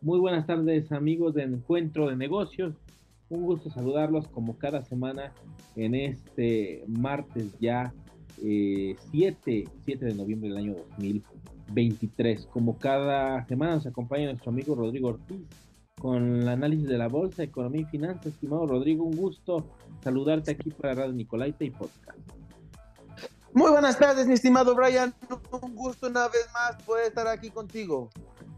Muy buenas tardes amigos de Encuentro de Negocios. Un gusto saludarlos como cada semana en este martes ya 7, eh, 7 de noviembre del año 2023. Como cada semana nos acompaña nuestro amigo Rodrigo Ortiz con el análisis de la bolsa, economía y finanzas. Estimado Rodrigo, un gusto saludarte aquí para Radio Nicolaita y Podcast. Muy buenas tardes, mi estimado Brian. Un gusto una vez más poder estar aquí contigo.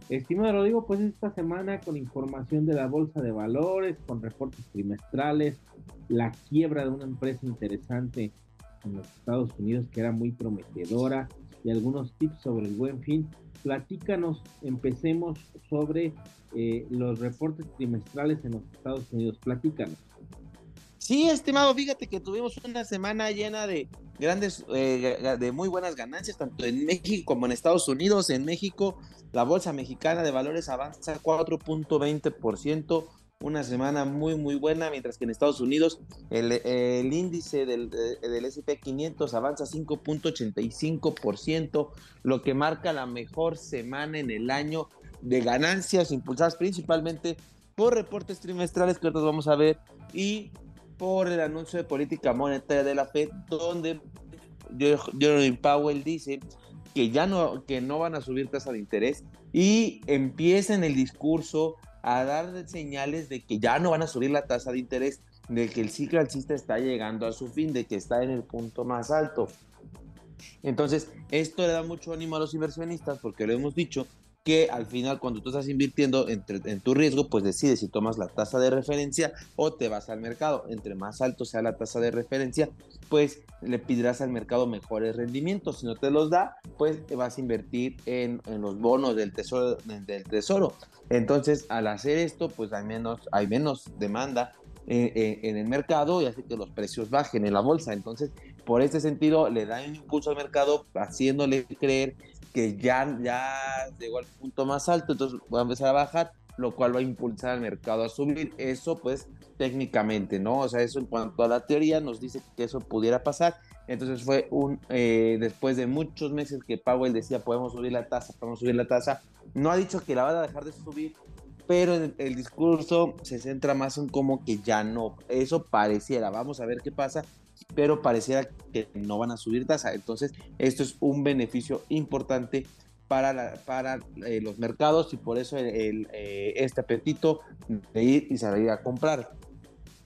Estimado Rodrigo, pues esta semana con información de la bolsa de valores, con reportes trimestrales, la quiebra de una empresa interesante en los Estados Unidos que era muy prometedora y algunos tips sobre el buen fin. Platícanos, empecemos sobre eh, los reportes trimestrales en los Estados Unidos. Platícanos. Sí, estimado, fíjate que tuvimos una semana llena de grandes, eh, de muy buenas ganancias, tanto en México como en Estados Unidos. En México, la Bolsa Mexicana de Valores avanza 4.20%, una semana muy, muy buena, mientras que en Estados Unidos el, índice del, del SP 500 avanza 5.85%, lo que marca la mejor semana en el año de ganancias impulsadas principalmente por reportes trimestrales que nosotros vamos a ver y por el anuncio de política monetaria de la Fed, donde Jeremy Powell dice que ya no, que no van a subir tasa de interés y empieza en el discurso a dar señales de que ya no van a subir la tasa de interés, de que el ciclo alcista está llegando a su fin, de que está en el punto más alto. Entonces, esto le da mucho ánimo a los inversionistas porque lo hemos dicho, que al final cuando tú estás invirtiendo en, tu riesgo, pues decides si tomas la tasa de referencia o te vas al mercado. Entre más alto sea la tasa de referencia, pues le pedirás al mercado mejores rendimientos. Si no te los da, pues te vas a invertir en, los bonos del tesoro, del tesoro. Entonces, al hacer esto, pues hay menos, hay menos demanda eh, eh, en el mercado y hace que los precios bajen en la bolsa. Entonces, por este sentido, le da un impulso al mercado, haciéndole creer que ya, ya llegó al punto más alto, entonces va a empezar a bajar, lo cual va a impulsar al mercado a subir. Eso, pues, técnicamente, ¿no? O sea, eso en cuanto a la teoría nos dice que eso pudiera pasar. Entonces fue un, eh, después de muchos meses que Powell decía, podemos subir la tasa, podemos subir la tasa, no ha dicho que la va a dejar de subir, pero el, discurso se centra más en como que ya no, eso pareciera, vamos a ver qué pasa, pero pareciera que no van a subir tasa. Entonces, esto es un beneficio importante para, para eh, los mercados y por eso el, eh, este apetito de ir y salir a comprar.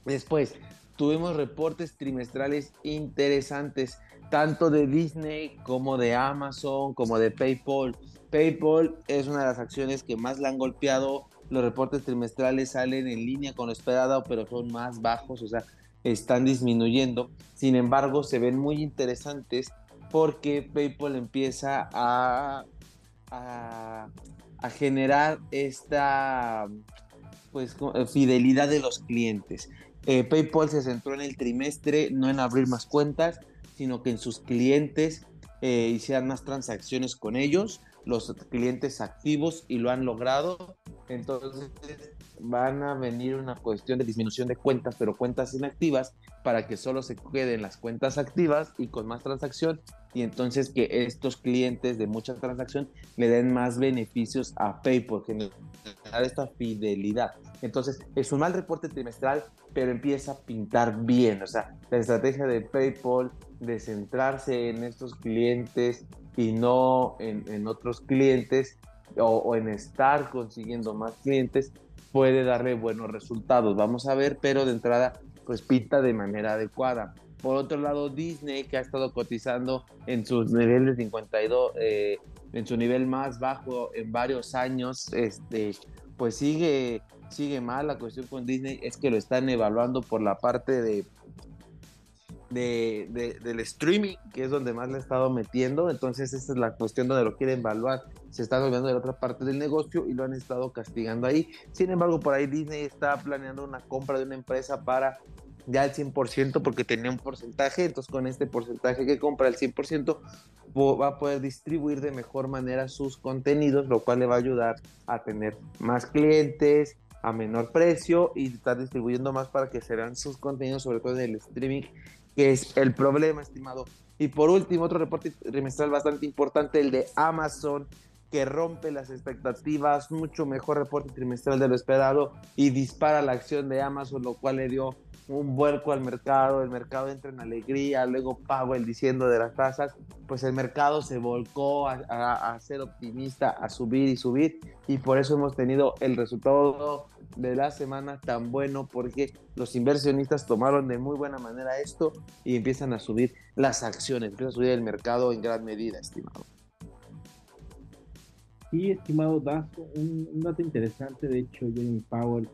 Después, tuvimos reportes trimestrales interesantes, tanto de Disney como de Amazon, como de PayPal. PayPal es una de las acciones que más la han golpeado. Los reportes trimestrales salen en línea con lo esperado, pero son más bajos. O sea, están disminuyendo. Sin embargo, se ven muy interesantes porque PayPal empieza a, a, generar esta pues, fidelidad de los clientes. Eh, PayPal se centró en el trimestre, no en abrir más cuentas, sino que en sus clientes eh, hicieran más transacciones con ellos, los clientes activos y lo han logrado. Entonces, van a venir una cuestión de disminución de cuentas, pero cuentas inactivas, para que solo se queden las cuentas activas y con más transacción, y entonces que estos clientes de mucha transacción le den más beneficios a PayPal, generar esta fidelidad. Entonces, es un mal reporte trimestral, pero empieza a pintar bien. O sea, la estrategia de PayPal de centrarse en estos clientes y no en, otros clientes o, en estar consiguiendo más clientes puede darle buenos resultados. Vamos a ver, pero de entrada, pues pinta de manera adecuada. Por otro lado, Disney, que ha estado cotizando en sus niveles 52, eh, en su nivel más bajo en varios años, este, pues sigue, sigue mal. La cuestión con Disney es que lo están evaluando por la parte de de, del streaming, que es donde más le ha estado metiendo. Entonces, esa es la cuestión donde lo quieren evaluar. Se están olvidando de la otra parte del negocio y lo han estado castigando ahí. Sin embargo, por ahí Disney está planeando una compra de una empresa para ya el 100% porque tenía un porcentaje. Entonces, con este porcentaje que compra el 100%, va a poder distribuir de mejor manera sus contenidos, lo cual le va a ayudar a tener más clientes, a menor precio y estar distribuyendo más para que serán sus contenidos, sobre todo en el streaming, que es el problema, estimado. Y por último, otro reporte trimestral bastante importante, el de Amazon, que rompe las expectativas, mucho mejor reporte trimestral de lo esperado y dispara la acción de Amazon, lo cual le dio un vuelco al mercado, el mercado entra en alegría, luego el diciendo de las tasas, pues el mercado se volcó a, ser optimista, a subir y subir, y por eso hemos tenido el resultado de la semana tan bueno, porque los inversionistas tomaron de muy buena manera esto y empiezan a subir las acciones, empieza a subir el mercado en gran medida, estimado. Sí, estimado Dazo, un, dato interesante, de hecho, Jeremy Powell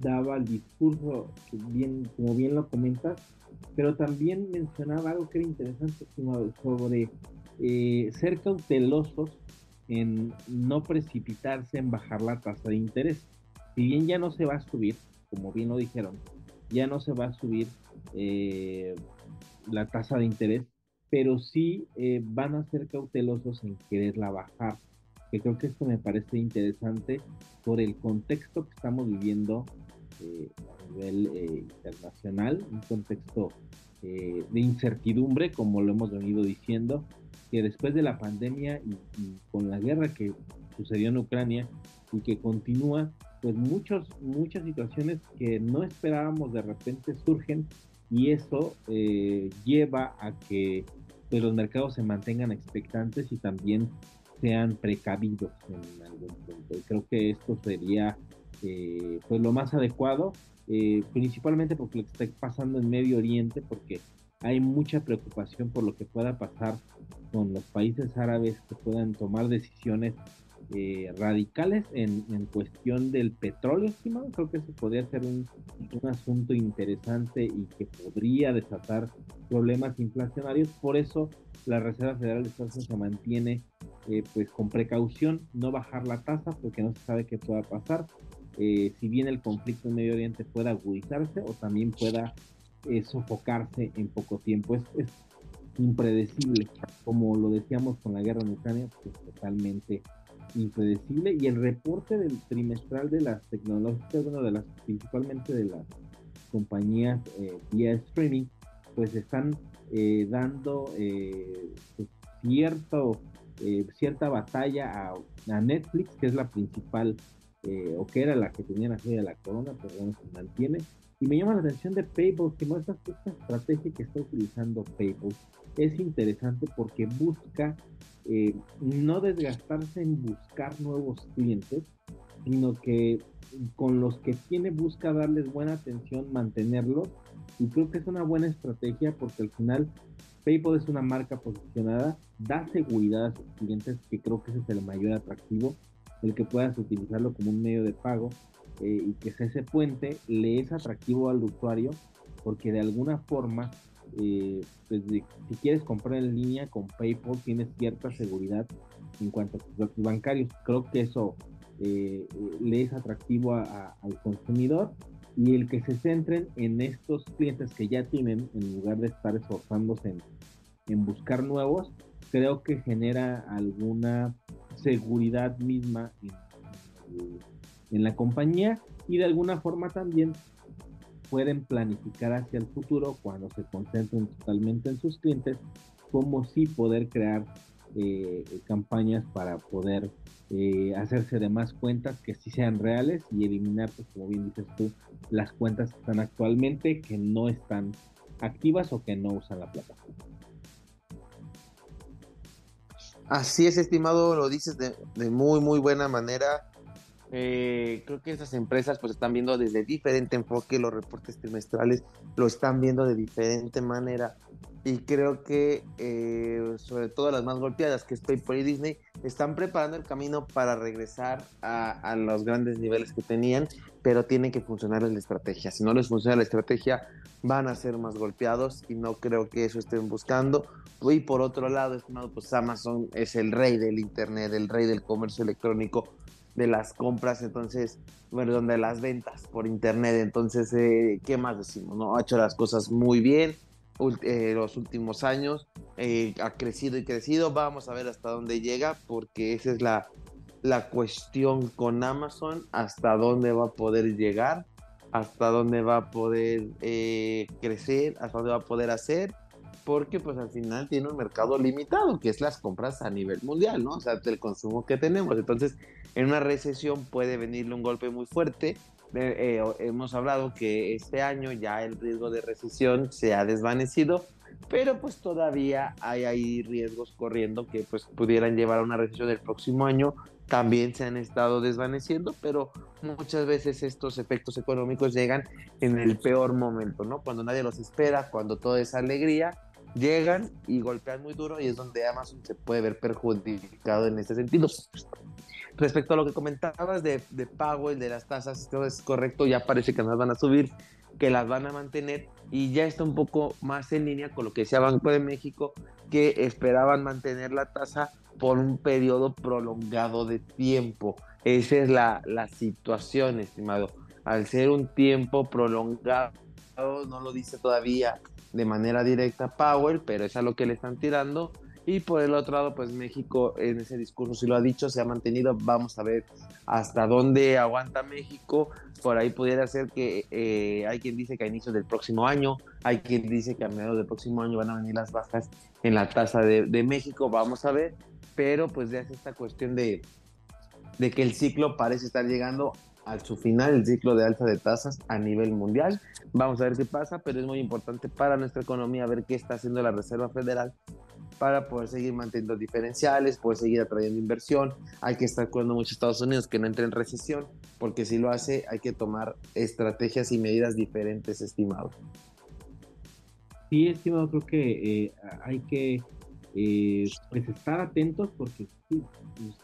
daba el discurso, bien, como bien lo comentas, pero también mencionaba algo que era interesante, estimado, sobre eh, ser cautelosos en no precipitarse en bajar la tasa de interés. Si bien ya no se va a subir, como bien lo dijeron, ya no se va a subir eh, la tasa de interés, pero sí eh, van a ser cautelosos en quererla bajar que creo que esto me parece interesante por el contexto que estamos viviendo eh, a nivel eh, internacional, un contexto eh, de incertidumbre, como lo hemos venido diciendo, que después de la pandemia y, con la guerra que sucedió en Ucrania y que continúa, pues muchos, muchas situaciones que no esperábamos de repente surgen y eso lleva a que pues, los mercados se mantengan expectantes y también sean precavidos en algún punto. Y creo que esto sería eh, pues lo más adecuado, eh, principalmente porque lo que está pasando en Medio Oriente, porque hay mucha preocupación por lo que pueda pasar con los países árabes que puedan tomar decisiones eh, radicales en, en, cuestión del petróleo, estimado. Creo que eso podría ser un, un, asunto interesante y que podría desatar problemas inflacionarios. Por eso la Reserva Federal de Estados Unidos se mantiene eh, pues con precaución, no bajar la tasa porque no se sabe qué pueda pasar. Eh, si bien el conflicto en Medio Oriente pueda agudizarse o también pueda sofocarse en poco tiempo. Es, es impredecible, como lo decíamos con la guerra en Ucrania, pues totalmente impredecible y el reporte del trimestral de las tecnológicas, bueno, de las principalmente de las compañías eh, vía streaming, pues están eh, dando eh, pues, cierto, cierta batalla a, Netflix, que es la principal, o que era la que tenía la serie de la corona, pero bueno, se mantiene. Y me llama la atención de PayPal, que muestra esta estrategia que está utilizando PayPal. Es interesante porque busca eh, no desgastarse en buscar nuevos clientes, sino que con los que tiene busca darles buena atención, mantenerlos. Y creo que es una buena estrategia porque al final PayPal es una marca posicionada, da seguridad a sus clientes, que creo que ese es el mayor atractivo, el que puedas utilizarlo como un medio de pago eh, y que ese puente le es atractivo al usuario porque de alguna forma eh, pues si quieres comprar en línea con PayPal tienes cierta seguridad en cuanto a tus datos bancarios. Creo que eso eh, le es atractivo al consumidor y el que se centren en estos clientes que ya tienen en lugar de estar esforzándose en, en buscar nuevos, creo que genera alguna seguridad misma en la compañía y de alguna forma también pueden planificar hacia el futuro cuando se concentren totalmente en sus clientes, como sí poder crear eh, campañas para poder eh, hacerse de más cuentas que sí sean reales y eliminar, pues, como bien dices tú, las cuentas que están actualmente que no están activas o que no usan la plataforma. Así es, estimado, lo dices de, de muy, muy buena manera. Eh, creo que estas empresas pues están viendo desde diferente enfoque los reportes trimestrales, lo están viendo de diferente manera. Y creo que eh, sobre todo las más golpeadas que es PayPal y Disney están preparando el camino para regresar a, los grandes niveles que tenían pero tiene que funcionar la estrategia. Si no les funciona la estrategia van a ser más golpeados y no creo que eso estén buscando. Y por otro lado pues Amazon es el rey del internet el rey del comercio electrónico de las compras, entonces, bueno, de las ventas por internet. Entonces, eh, ¿qué más decimos? No? Ha hecho las cosas muy bien eh, los últimos años, eh, ha crecido y crecido. Vamos a ver hasta dónde llega, porque esa es la, la cuestión con Amazon, hasta dónde va a poder llegar. hasta dónde va a poder eh, crecer, hasta dónde va a poder hacer, porque pues al final tiene un mercado limitado, que es las compras a nivel mundial, ¿no? O sea, el consumo que tenemos. Entonces, en una recesión puede venirle un golpe muy fuerte. Eh, eh, hemos hablado que este año ya el riesgo de recesión se ha desvanecido, pero pues todavía hay ahí riesgos corriendo que pues pudieran llevar a una recesión del próximo año también se han estado desvaneciendo, pero muchas veces estos efectos económicos llegan en el peor momento, ¿no? Cuando nadie los espera, cuando todo es alegría, llegan y golpean muy duro y es donde Amazon se puede ver perjudicado en este sentido. Respecto a lo que comentabas de, de el de las tasas, todo es correcto, ya parece que nos van a subir, que las van a mantener y ya está un poco más en línea con lo que decía Banco de México, que esperaban mantener la tasa por un periodo prolongado de tiempo. Esa es la, la situación, estimado. Al ser un tiempo prolongado, no lo dice todavía de manera directa Powell, pero es a lo que le están tirando. Y por el otro lado, pues México en ese discurso sí lo ha dicho, se ha mantenido. Vamos a ver hasta dónde aguanta México. Por ahí pudiera ser que eh, hay quien dice que a inicios del próximo año, hay quien dice que a mediados del próximo año van a venir las bajas en la tasa de, de México. Vamos a ver pero pues ya es esta cuestión de, de que el ciclo parece estar llegando a su final, el ciclo de alza de tasas a nivel mundial. Vamos a ver qué pasa, pero es muy importante para nuestra economía ver qué está haciendo la Reserva Federal para poder seguir manteniendo diferenciales, poder seguir atrayendo inversión. Hay que estar cuidando mucho Estados Unidos que no entre en recesión, porque si lo hace hay que tomar estrategias y medidas diferentes, estimado. Sí, estimado, creo que eh, hay que eh, pues estar atentos porque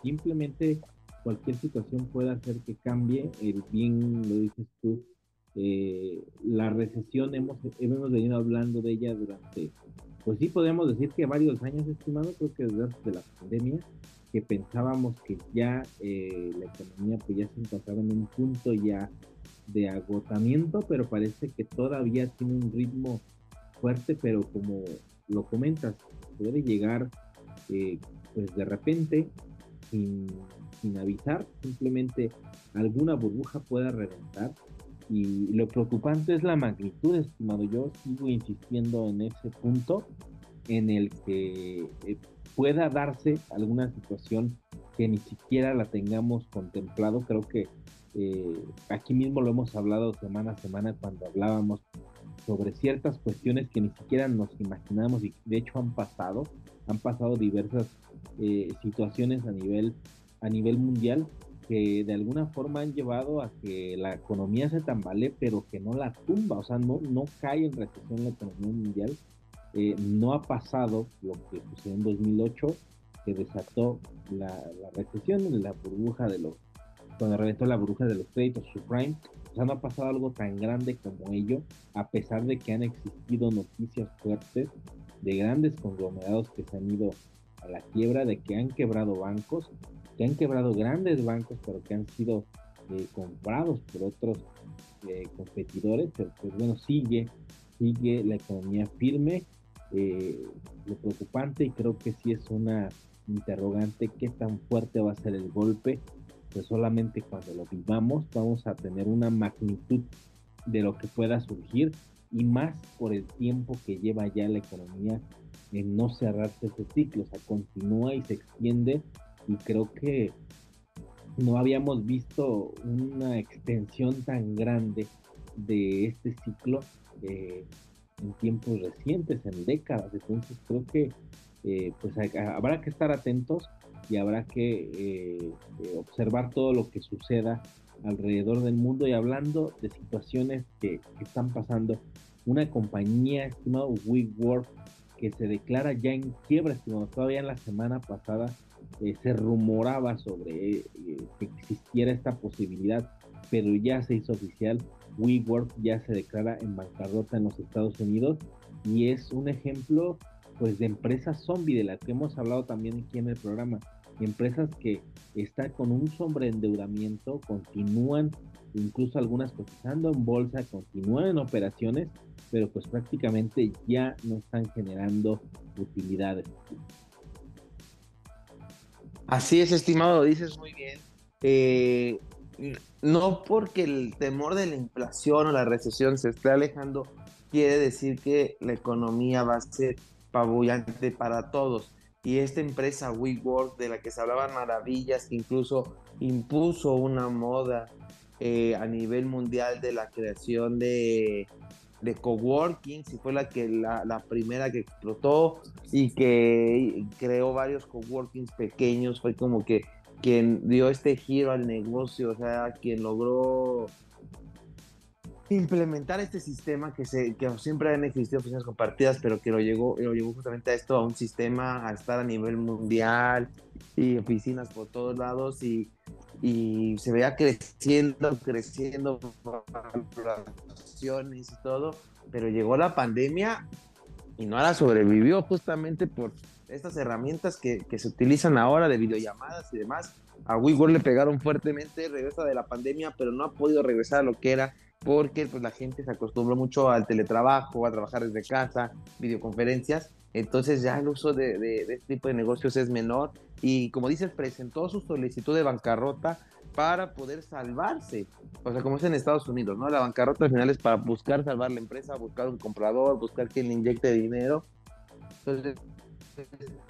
simplemente cualquier situación puede hacer que cambie, el bien lo dices tú, eh, la recesión hemos, hemos venido hablando de ella durante, pues sí podemos decir que varios años, estimado, creo que desde la pandemia, que pensábamos que ya eh, la economía pues ya se encontraba en un punto ya de agotamiento, pero parece que todavía tiene un ritmo fuerte, pero como lo comentas, puede llegar eh, pues de repente sin, avisar, simplemente alguna burbuja pueda reventar. Y lo preocupante es la magnitud, estimado. Yo sigo insistiendo en ese punto en el que eh, pueda darse alguna situación que ni siquiera la tengamos contemplado. Creo que eh, aquí mismo lo hemos hablado semana a semana cuando hablábamos sobre ciertas cuestiones que ni siquiera nos imaginamos y de hecho han pasado, han pasado diversas eh, situaciones a nivel, a nivel mundial que de alguna forma han llevado a que la economía se tambalee, pero que no la tumba, o sea, no, no cae en recesión la economía mundial. Eh, no ha pasado lo que sucedió en 2008, que desató la, la recesión, la burbuja de los, cuando reventó la burbuja de los créditos subprime, sea, no ha pasado algo tan grande como ello, a pesar de que han existido noticias fuertes de grandes conglomerados que se han ido a la quiebra, de que han quebrado bancos, que han quebrado grandes bancos, pero que han sido eh, comprados por otros eh, competidores, pero pues bueno, sigue, sigue la economía firme. Eh, lo preocupante, y creo que sí es una interrogante, qué tan fuerte va a ser el golpe pues solamente cuando lo vivamos vamos a tener una magnitud de lo que pueda surgir y más por el tiempo que lleva ya la economía en no cerrarse ese ciclo, o sea, continúa y se extiende y creo que no habíamos visto una extensión tan grande de este ciclo eh, en tiempos recientes, en décadas, entonces creo que eh, pues habrá que estar atentos y habrá que eh, observar todo lo que suceda alrededor del mundo y hablando de situaciones que, están pasando. Una compañía, estimado WeWork, que se declara ya en quiebra, estimado, todavía en la semana pasada eh, se rumoraba sobre que existiera esta posibilidad, pero ya se hizo oficial. WeWork ya se declara en bancarrota en los Estados Unidos y es un ejemplo pues de empresa zombie de la que hemos hablado también aquí en el programa empresas que están con un sobreendeudamiento, continúan incluso algunas cotizando en bolsa, continúan en operaciones, pero pues prácticamente ya no están generando utilidades. Así es, estimado, dices muy bien. Eh, no porque el temor de la inflación o la recesión se esté alejando, quiere decir que la economía va a ser pabullante para todos. Y esta empresa WeWork, de la que se hablaban maravillas, que incluso impuso una moda eh, a nivel mundial de la creación de, de coworking, si fue la que la, primera que explotó y que creó varios coworkings pequeños, fue como que quien dio este giro al negocio, o sea, quien logró implementar este sistema que se que siempre han existido oficinas compartidas, pero que lo llegó, lo llevó justamente a esto, a un sistema, a estar a nivel mundial y oficinas por todos lados y, y se veía creciendo, creciendo, valoraciones y todo, pero llegó la pandemia y no sobrevivió justamente por estas herramientas que, que, se utilizan ahora de videollamadas y demás. A WeWork le pegaron fuertemente, regresa de la pandemia, pero no ha podido regresar a lo que era porque pues, la gente se acostumbró mucho al teletrabajo, a trabajar desde casa, videoconferencias. Entonces ya el uso de, de, de este tipo de negocios es menor y como dices, presentó su solicitud de bancarrota para poder salvarse. O sea, como es en Estados Unidos, ¿no? La bancarrota al final es para buscar salvar la empresa, buscar un comprador, buscar quien le inyecte dinero. Entonces,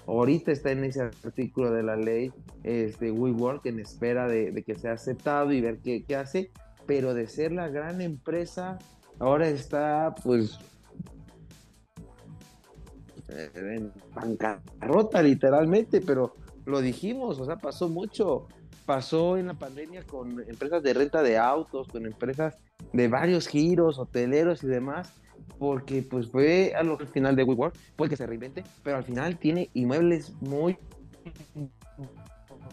ahorita está en ese artículo de la ley este, WeWork en espera de, que sea aceptado y ver qué, hace, pero de ser la gran empresa, ahora está pues en bancarrota literalmente, pero lo dijimos, o sea, pasó mucho. Pasó en la pandemia con empresas de renta de autos, con empresas de varios giros, hoteleros y demás, porque pues fue a lo final de WeWork, puede que se reinvente, pero al final tiene inmuebles muy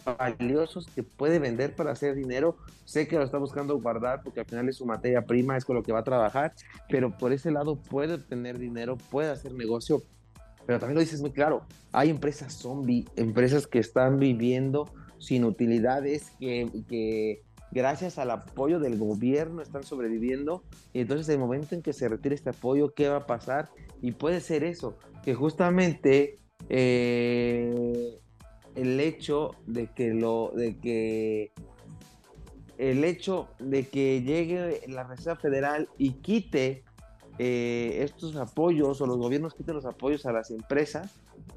valiosos que puede vender para hacer dinero. Sé que lo está buscando guardar porque al final es su materia prima, es con lo que va a trabajar, pero por ese lado puede obtener dinero, puede hacer negocio. Pero también lo dices muy claro, hay empresas zombie, empresas que están viviendo sin utilidades, que, gracias al apoyo del gobierno están sobreviviendo. Y entonces el momento en que se retire este apoyo, ¿qué va a pasar? Y puede ser eso, que justamente eh, el hecho de que lo, de que el hecho de que llegue la Reserva Federal y quite eh, estos apoyos o los gobiernos quiten los apoyos a las empresas,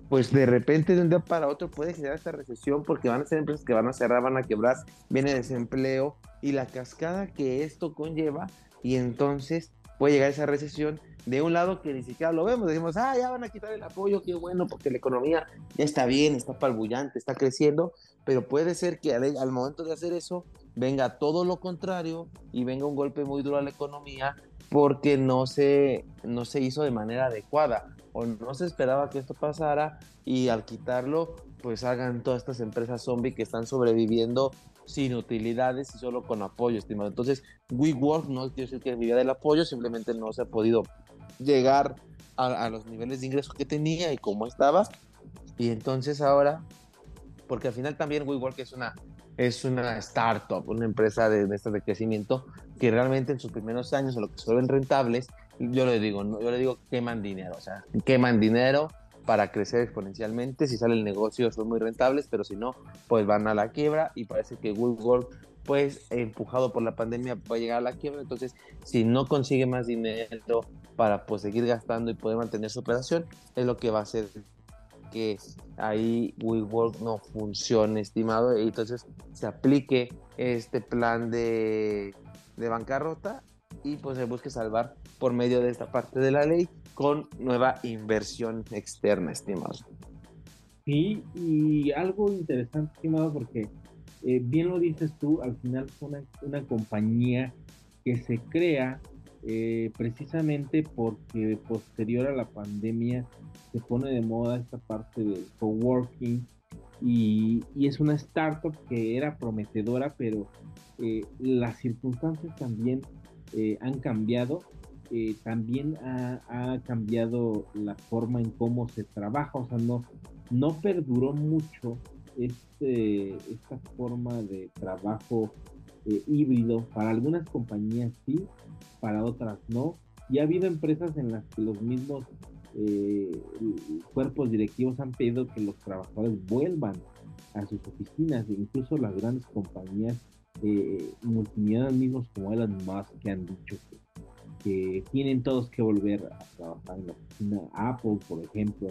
pues de repente de un día para otro puede generar esta recesión porque van a ser empresas que van a cerrar, van a quebrar, viene desempleo y la cascada que esto conlleva y entonces puede llegar esa recesión de un lado que ni siquiera lo vemos, decimos, ah, ya van a quitar el apoyo, qué bueno, porque la economía ya está bien, está palbullante, está creciendo, pero puede ser que al, al momento de hacer eso venga todo lo contrario y venga un golpe muy duro a la economía porque no se, no se hizo de manera adecuada o no se esperaba que esto pasara y al quitarlo pues hagan todas estas empresas zombie que están sobreviviendo sin utilidades y solo con apoyo, estimado. Entonces, WeWork no quiere decir que vivía del apoyo, simplemente no se ha podido llegar a, a los niveles de ingresos que tenía y cómo estaba. Y entonces ahora, porque al final también WeWork es una es una startup, una empresa de, de, de crecimiento que realmente en sus primeros años, a lo que se rentables, yo le digo, yo le digo, queman dinero, o sea, queman dinero para crecer exponencialmente, si sale el negocio son muy rentables, pero si no, pues van a la quiebra y parece que Google, pues empujado por la pandemia, va a llegar a la quiebra, entonces si no consigue más dinero para pues seguir gastando y poder mantener su operación, es lo que va a hacer que ahí WeWork no funcione, estimado, y entonces se aplique este plan de, de bancarrota y pues se busque salvar por medio de esta parte de la ley con nueva inversión externa, estimado. Sí, y algo interesante, estimado, porque eh, bien lo dices tú, al final fue una, una compañía que se crea eh, precisamente porque posterior a la pandemia se pone de moda esta parte del coworking y, es una startup que era prometedora, pero eh, las circunstancias también eh, han cambiado. Eh, también ha, cambiado la forma en cómo se trabaja, o sea, no, no perduró mucho este, esta forma de trabajo híbrido. Para algunas compañías sí, para otras no. Y ha habido empresas en las que los mismos eh, cuerpos directivos han pedido que los trabajadores vuelvan a sus oficinas, incluso las grandes compañías eh, multimillonarios mismos como Elon Musk que han dicho que, tienen todos que volver a trabajar en la oficina. Apple, por ejemplo,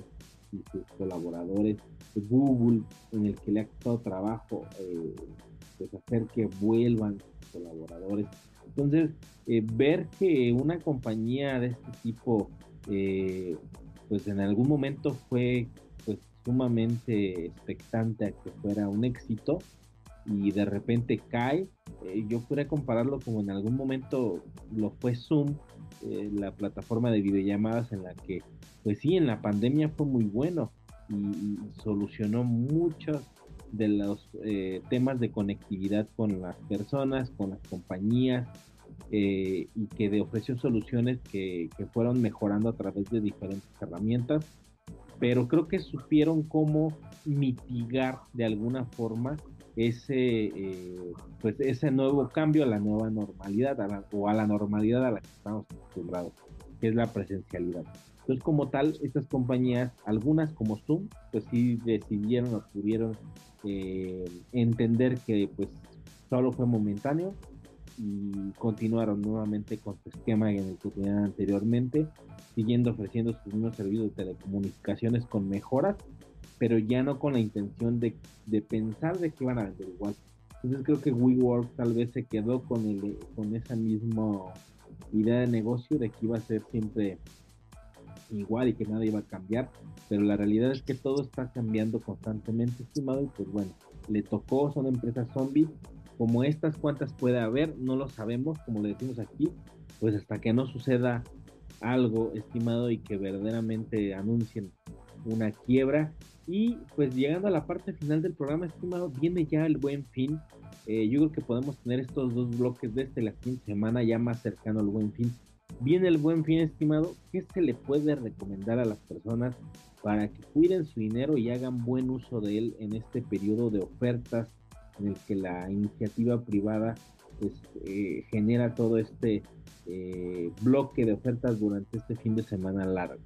y sus colaboradores. Google, en el que le ha costado trabajo eh, pues hacer que vuelvan sus colaboradores. Entonces, eh, ver que una compañía de este tipo, pues en algún momento fue pues sumamente expectante a que fuera un éxito, y de repente cae. Eh, yo podría compararlo como en algún momento lo fue Zoom, eh, la plataforma de videollamadas en la que, pues sí, en la pandemia fue muy bueno y, solucionó muchos de los eh, temas de conectividad con las personas, con las compañías, y que de ofreció soluciones que, que fueron mejorando a través de diferentes herramientas pero creo que supieron cómo mitigar de alguna forma ese, eh, pues ese nuevo cambio a la nueva normalidad o a la normalidad a la que estamos acostumbrados, que es la presencialidad. Entonces, como tal, estas compañías, algunas como Zoom, pues sí decidieron o pudieron eh, entender que pues solo fue momentáneo y continuaron nuevamente con su esquema en el que tenían anteriormente, siguiendo ofreciendo sus mismos servicios de telecomunicaciones con mejoras pero ya no con la intención de, pensar de que iban a vender igual. Entonces creo que WeWork tal vez se quedó con, el, con esa misma idea de negocio de que iba a ser siempre igual y que nada iba a cambiar, pero la realidad es que todo está cambiando constantemente, estimado, y pues bueno, le tocó, son empresas zombies, como estas cuantas puede haber, no lo sabemos, como le decimos aquí, pues hasta que no suceda algo, estimado, y que verdaderamente anuncien una quiebra, y pues llegando a la parte final del programa, estimado, viene ya el buen fin. Eh, yo creo que podemos tener estos dos bloques desde la quinta semana ya más cercano al buen fin. Viene el buen fin, estimado. ¿Qué se le puede recomendar a las personas para que cuiden su dinero y hagan buen uso de él en este periodo de ofertas en el que la iniciativa privada pues, eh, genera todo este eh, bloque de ofertas durante este fin de semana largo?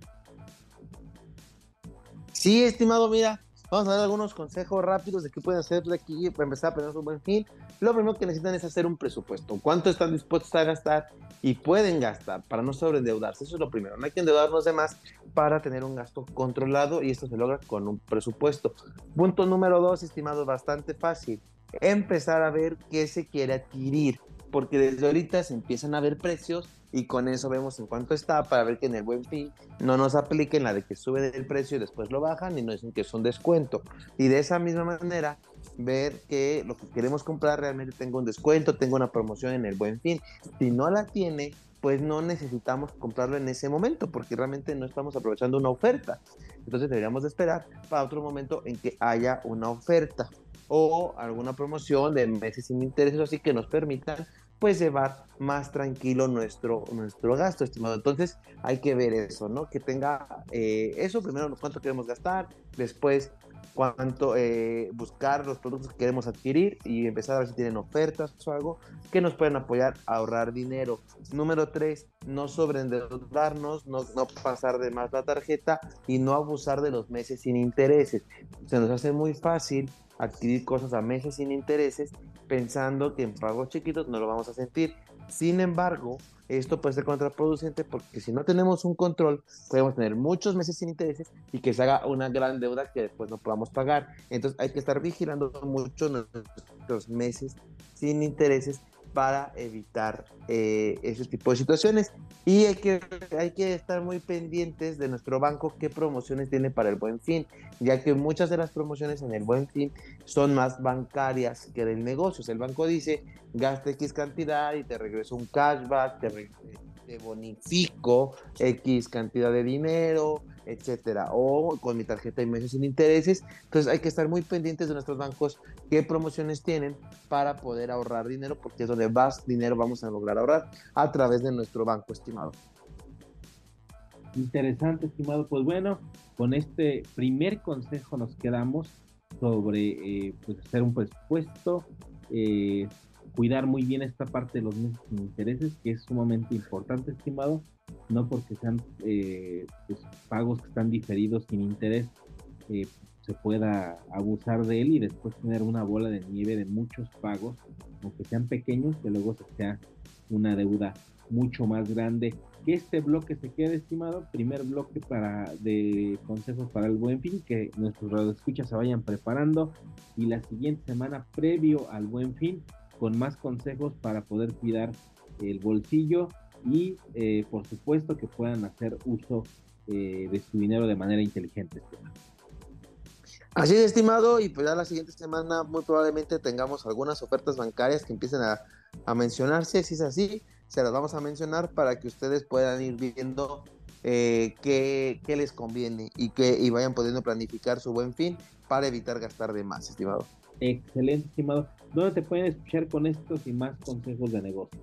Sí, estimado, mira, vamos a dar algunos consejos rápidos de qué pueden hacer de aquí para empezar a tener un buen fin. Lo primero que necesitan es hacer un presupuesto. ¿Cuánto están dispuestos a gastar y pueden gastar para no sobreendeudarse? Eso es lo primero. No hay que endeudarnos de más para tener un gasto controlado y esto se logra con un presupuesto. Punto número dos, estimado, bastante fácil. Empezar a ver qué se quiere adquirir porque desde ahorita se empiezan a ver precios y con eso vemos en cuánto está para ver que en el buen fin no nos apliquen la de que sube el precio y después lo bajan y no dicen que es un descuento. Y de esa misma manera ver que lo que queremos comprar realmente tenga un descuento, tenga una promoción en el buen fin. Si no la tiene, pues no necesitamos comprarlo en ese momento porque realmente no estamos aprovechando una oferta. Entonces deberíamos de esperar para otro momento en que haya una oferta o alguna promoción de meses sin intereses así que nos permitan pues llevar más tranquilo nuestro, nuestro gasto, estimado. Entonces hay que ver eso, ¿no? Que tenga eh, eso, primero cuánto queremos gastar, después cuánto eh, buscar los productos que queremos adquirir y empezar a ver si tienen ofertas o algo que nos pueden apoyar a ahorrar dinero. Número tres, no sobreendeudarnos, no, no pasar de más la tarjeta y no abusar de los meses sin intereses. Se nos hace muy fácil adquirir cosas a meses sin intereses pensando que en pagos chiquitos no lo vamos a sentir. Sin embargo, esto puede ser contraproducente porque si no tenemos un control, podemos tener muchos meses sin intereses y que se haga una gran deuda que después no podamos pagar. Entonces hay que estar vigilando mucho nuestros meses sin intereses para evitar eh, ese tipo de situaciones. Y hay que, hay que estar muy pendientes de nuestro banco qué promociones tiene para el buen fin, ya que muchas de las promociones en el buen fin son más bancarias que del negocio. el banco dice, gasta X cantidad y te regreso un cashback, te, bonifico X cantidad de dinero, etcétera, o con mi tarjeta de meses sin intereses. Entonces hay que estar muy pendientes de nuestros bancos qué promociones tienen para poder ahorrar dinero, porque es donde más dinero vamos a lograr ahorrar a través de nuestro banco estimado. Interesante, estimado. Pues bueno, con este primer consejo nos quedamos sobre eh, pues hacer un presupuesto, eh, cuidar muy bien esta parte de los sin intereses, que es sumamente importante, estimado, no porque sean eh, pues, pagos que están diferidos sin interés, eh, se pueda abusar de él y después tener una bola de nieve de muchos pagos, aunque sean pequeños, que luego se sea una deuda mucho más grande. Que este bloque se quede estimado, primer bloque para de consejos para el buen fin, que nuestros radioescuchas se vayan preparando y la siguiente semana previo al buen fin con más consejos para poder cuidar el bolsillo y eh, por supuesto que puedan hacer uso eh, de su dinero de manera inteligente. Así es, estimado, y pues ya la siguiente semana muy probablemente tengamos algunas ofertas bancarias que empiecen a, mencionarse, si es así, se las vamos a mencionar para que ustedes puedan ir viendo eh, qué, les conviene y que y vayan pudiendo planificar su buen fin para evitar gastar de más, estimado. Excelente, estimado. ¿Dónde te pueden escuchar con estos y más consejos de negocio?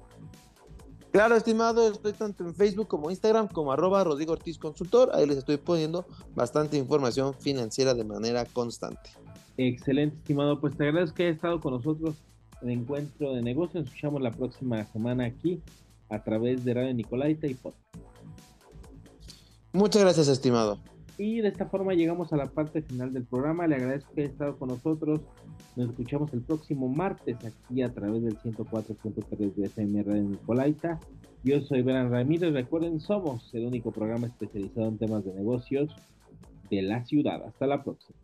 Claro, estimado, estoy tanto en Facebook como Instagram como arroba Rodrigo Ortiz Consultor. Ahí les estoy poniendo bastante información financiera de manera constante. Excelente, estimado. Pues te agradezco que hayas estado con nosotros en Encuentro de Negocios. Nos escuchamos la próxima semana aquí a través de Radio Nicolaita y Podcast. Muchas gracias, estimado. Y de esta forma llegamos a la parte final del programa. Le agradezco que haya estado con nosotros. Nos escuchamos el próximo martes aquí a través del 104.3 de FM Radio Nicolaita. Yo soy Verán Ramírez. Recuerden, somos el único programa especializado en temas de negocios de la ciudad. Hasta la próxima.